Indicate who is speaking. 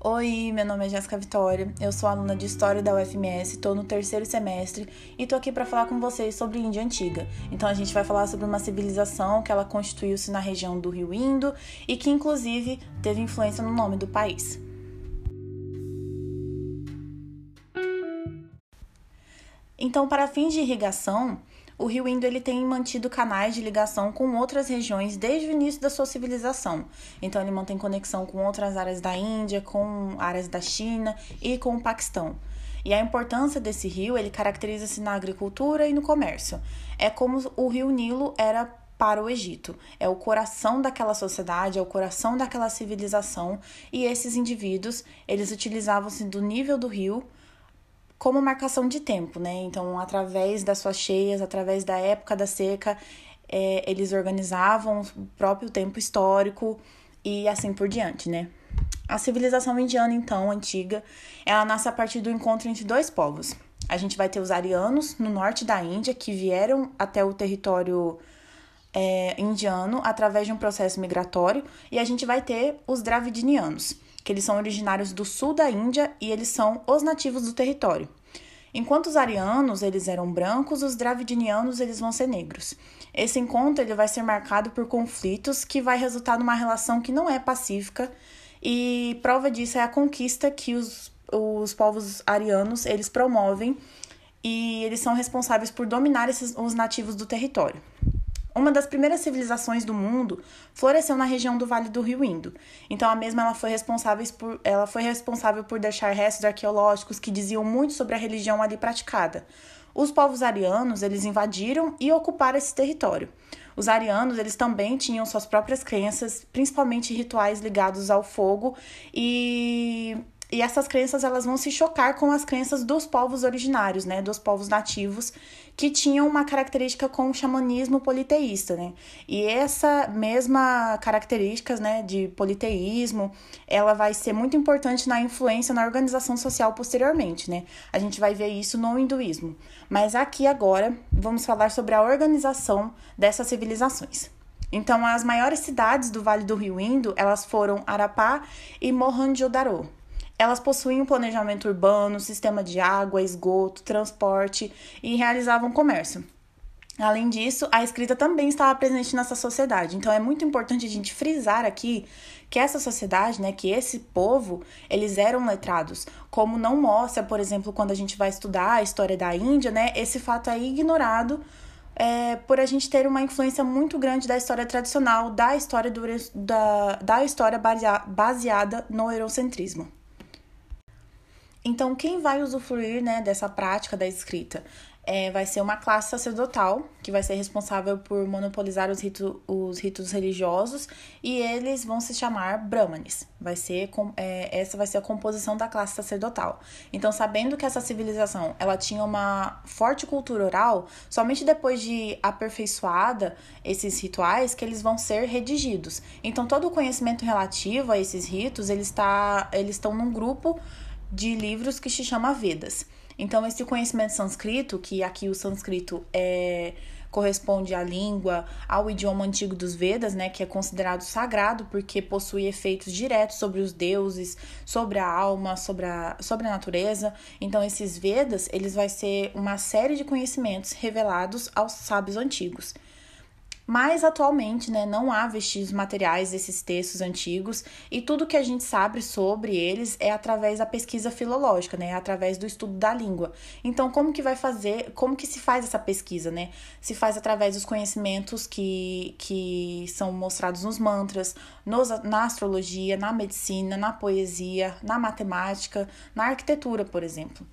Speaker 1: Oi, meu nome é Jéssica Vitória, eu sou aluna de História da UFMS, estou no terceiro semestre e estou aqui para falar com vocês sobre Índia Antiga. Então a gente vai falar sobre uma civilização que ela constituiu-se na região do Rio Indo e que inclusive teve influência no nome do país. Então, para fins de irrigação, o rio Indo ele tem mantido canais de ligação com outras regiões desde o início da sua civilização. Então ele mantém conexão com outras áreas da Índia, com áreas da China e com o Paquistão. E a importância desse rio, ele caracteriza-se na agricultura e no comércio. É como o rio Nilo era para o Egito. É o coração daquela sociedade, é o coração daquela civilização, e esses indivíduos, eles utilizavam-se do nível do rio como marcação de tempo, né? Então, através das suas cheias, através da época da seca, é, eles organizavam o próprio tempo histórico e assim por diante, né? A civilização indiana, então, antiga, ela nasce a partir do encontro entre dois povos. A gente vai ter os arianos no norte da Índia, que vieram até o território é, indiano através de um processo migratório, e a gente vai ter os dravidianos que eles são originários do sul da Índia e eles são os nativos do território. Enquanto os arianos eles eram brancos, os dravidianos eles vão ser negros. Esse encontro ele vai ser marcado por conflitos que vai resultar numa relação que não é pacífica e prova disso é a conquista que os, os povos arianos eles promovem e eles são responsáveis por dominar esses, os nativos do território. Uma das primeiras civilizações do mundo floresceu na região do Vale do Rio Indo. Então a mesma ela foi responsável por, ela foi responsável por deixar restos arqueológicos que diziam muito sobre a religião ali praticada. Os povos arianos, eles invadiram e ocuparam esse território. Os arianos, eles também tinham suas próprias crenças, principalmente rituais ligados ao fogo e e essas crenças elas vão se chocar com as crenças dos povos originários, né, dos povos nativos, que tinham uma característica com o xamanismo politeísta, né? E essa mesma característica, né, de politeísmo, ela vai ser muito importante na influência na organização social posteriormente, né? A gente vai ver isso no hinduísmo. Mas aqui agora vamos falar sobre a organização dessas civilizações. Então, as maiores cidades do Vale do Rio Indo, elas foram Arapá e Mohenjo-daro. Elas possuíam planejamento urbano, sistema de água, esgoto, transporte e realizavam comércio. Além disso, a escrita também estava presente nessa sociedade. Então é muito importante a gente frisar aqui que essa sociedade, né, que esse povo, eles eram letrados. Como não mostra, por exemplo, quando a gente vai estudar a história da Índia, né, esse fato é ignorado é, por a gente ter uma influência muito grande da história tradicional, da história, do, da, da história baseada no eurocentrismo. Então, quem vai usufruir né, dessa prática da escrita? É, vai ser uma classe sacerdotal, que vai ser responsável por monopolizar os, rito, os ritos religiosos, e eles vão se chamar Brahmanes. Vai ser, é, essa vai ser a composição da classe sacerdotal. Então, sabendo que essa civilização ela tinha uma forte cultura oral, somente depois de aperfeiçoada esses rituais que eles vão ser redigidos. Então, todo o conhecimento relativo a esses ritos, eles, tá, eles estão num grupo de livros que se chama Vedas. Então, esse conhecimento sânscrito, que aqui o sânscrito é, corresponde à língua, ao idioma antigo dos Vedas, né, que é considerado sagrado porque possui efeitos diretos sobre os deuses, sobre a alma, sobre a, sobre a natureza. Então, esses Vedas, eles vai ser uma série de conhecimentos revelados aos sábios antigos. Mas atualmente, né, não há vestígios materiais desses textos antigos e tudo que a gente sabe sobre eles é através da pesquisa filológica, né, através do estudo da língua. Então, como que vai fazer, como que se faz essa pesquisa, né? Se faz através dos conhecimentos que, que são mostrados nos mantras, nos, na astrologia, na medicina, na poesia, na matemática, na arquitetura, por exemplo.